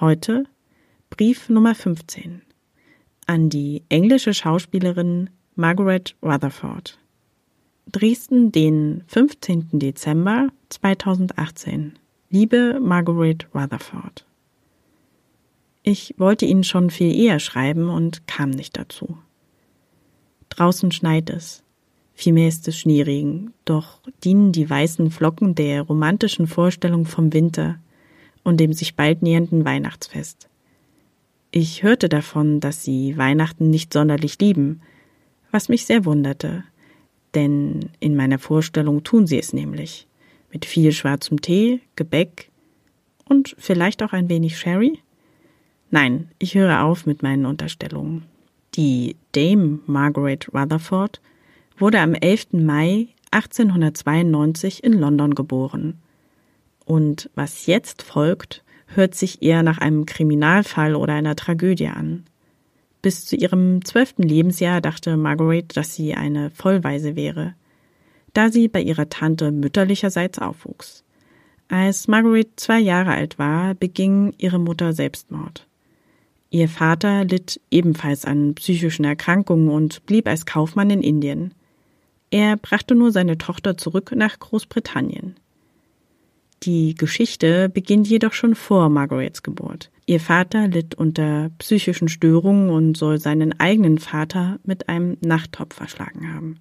Heute Brief Nummer 15 an die englische Schauspielerin Margaret Rutherford. Dresden, den 15. Dezember 2018. Liebe Margaret Rutherford. Ich wollte Ihnen schon viel eher schreiben und kam nicht dazu. Draußen schneit es. Vielmehr ist es Schneeregen, doch dienen die weißen Flocken der romantischen Vorstellung vom Winter und dem sich bald nähernden Weihnachtsfest. Ich hörte davon, dass sie Weihnachten nicht sonderlich lieben, was mich sehr wunderte, denn in meiner Vorstellung tun sie es nämlich, mit viel schwarzem Tee, Gebäck und vielleicht auch ein wenig Sherry? Nein, ich höre auf mit meinen Unterstellungen. Die Dame Margaret Rutherford wurde am 11. Mai 1892 in London geboren und was jetzt folgt, hört sich eher nach einem Kriminalfall oder einer Tragödie an. Bis zu ihrem zwölften Lebensjahr dachte Margaret, dass sie eine Vollweise wäre, da sie bei ihrer Tante mütterlicherseits aufwuchs. Als Margaret zwei Jahre alt war, beging ihre Mutter Selbstmord. Ihr Vater litt ebenfalls an psychischen Erkrankungen und blieb als Kaufmann in Indien. Er brachte nur seine Tochter zurück nach Großbritannien. Die Geschichte beginnt jedoch schon vor Margarets Geburt. Ihr Vater litt unter psychischen Störungen und soll seinen eigenen Vater mit einem Nachttopf verschlagen haben.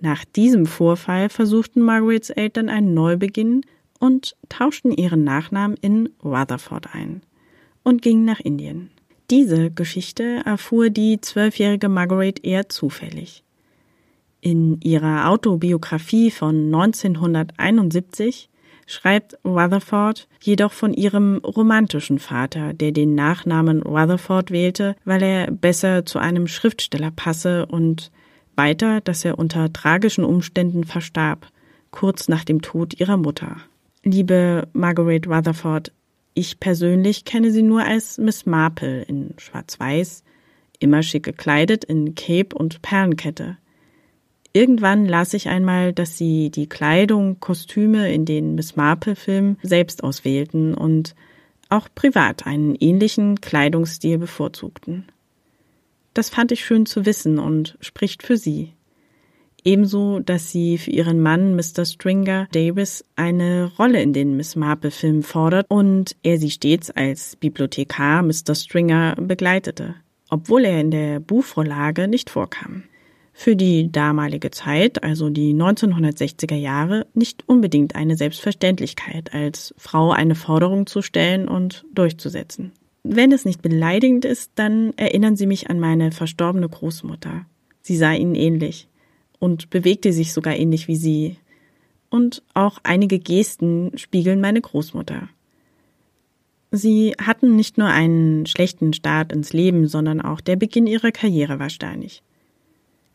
Nach diesem Vorfall versuchten Margarets Eltern einen Neubeginn und tauschten ihren Nachnamen in Rutherford ein und gingen nach Indien. Diese Geschichte erfuhr die zwölfjährige Margaret eher zufällig. In ihrer Autobiografie von 1971 schreibt Rutherford jedoch von ihrem romantischen Vater, der den Nachnamen Rutherford wählte, weil er besser zu einem Schriftsteller passe und weiter, dass er unter tragischen Umständen verstarb, kurz nach dem Tod ihrer Mutter. Liebe Margaret Rutherford, ich persönlich kenne sie nur als Miss Marple in Schwarz-Weiß, immer schick gekleidet in Cape und Perlenkette. Irgendwann las ich einmal, dass sie die Kleidung, Kostüme in den Miss Marple-Filmen selbst auswählten und auch privat einen ähnlichen Kleidungsstil bevorzugten. Das fand ich schön zu wissen und spricht für sie. Ebenso, dass sie für ihren Mann Mr. Stringer Davis eine Rolle in den Miss Marple-Filmen fordert und er sie stets als Bibliothekar Mr. Stringer begleitete, obwohl er in der Buchvorlage nicht vorkam für die damalige Zeit, also die 1960er Jahre, nicht unbedingt eine Selbstverständlichkeit, als Frau eine Forderung zu stellen und durchzusetzen. Wenn es nicht beleidigend ist, dann erinnern Sie mich an meine verstorbene Großmutter. Sie sah Ihnen ähnlich und bewegte sich sogar ähnlich wie Sie. Und auch einige Gesten spiegeln meine Großmutter. Sie hatten nicht nur einen schlechten Start ins Leben, sondern auch der Beginn ihrer Karriere war steinig.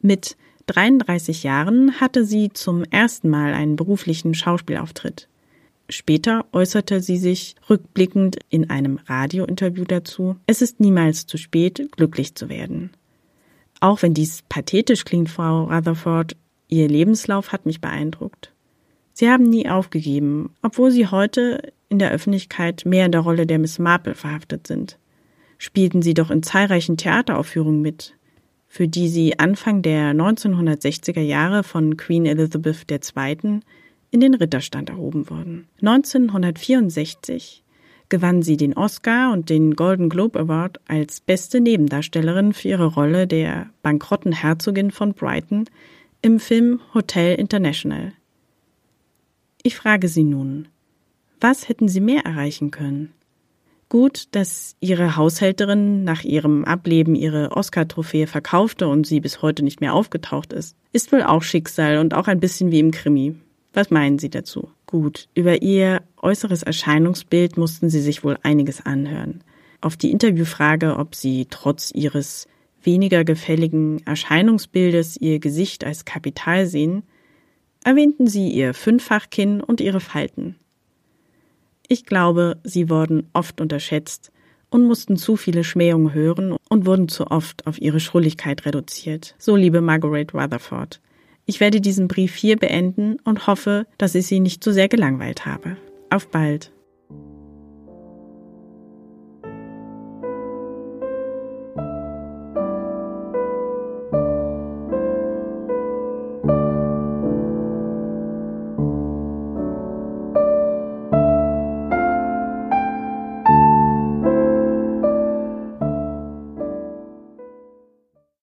Mit 33 Jahren hatte sie zum ersten Mal einen beruflichen Schauspielauftritt. Später äußerte sie sich rückblickend in einem Radiointerview dazu, es ist niemals zu spät, glücklich zu werden. Auch wenn dies pathetisch klingt, Frau Rutherford, Ihr Lebenslauf hat mich beeindruckt. Sie haben nie aufgegeben, obwohl Sie heute in der Öffentlichkeit mehr in der Rolle der Miss Marple verhaftet sind. Spielten Sie doch in zahlreichen Theateraufführungen mit, für die sie Anfang der 1960er Jahre von Queen Elizabeth II. in den Ritterstand erhoben wurden. 1964 gewann sie den Oscar und den Golden Globe Award als beste Nebendarstellerin für ihre Rolle der bankrotten Herzogin von Brighton im Film Hotel International. Ich frage Sie nun, was hätten Sie mehr erreichen können? Gut, dass ihre Haushälterin nach ihrem Ableben ihre Oscar-Trophäe verkaufte und sie bis heute nicht mehr aufgetaucht ist. Ist wohl auch Schicksal und auch ein bisschen wie im Krimi. Was meinen Sie dazu? Gut, über ihr äußeres Erscheinungsbild mussten Sie sich wohl einiges anhören. Auf die Interviewfrage, ob sie trotz ihres weniger gefälligen Erscheinungsbildes ihr Gesicht als Kapital sehen, erwähnten sie ihr Fünffachkinn und ihre Falten. Ich glaube, sie wurden oft unterschätzt und mussten zu viele Schmähungen hören und wurden zu oft auf ihre Schrulligkeit reduziert. So liebe Margaret Rutherford. Ich werde diesen Brief hier beenden und hoffe, dass ich Sie nicht zu sehr gelangweilt habe. Auf bald.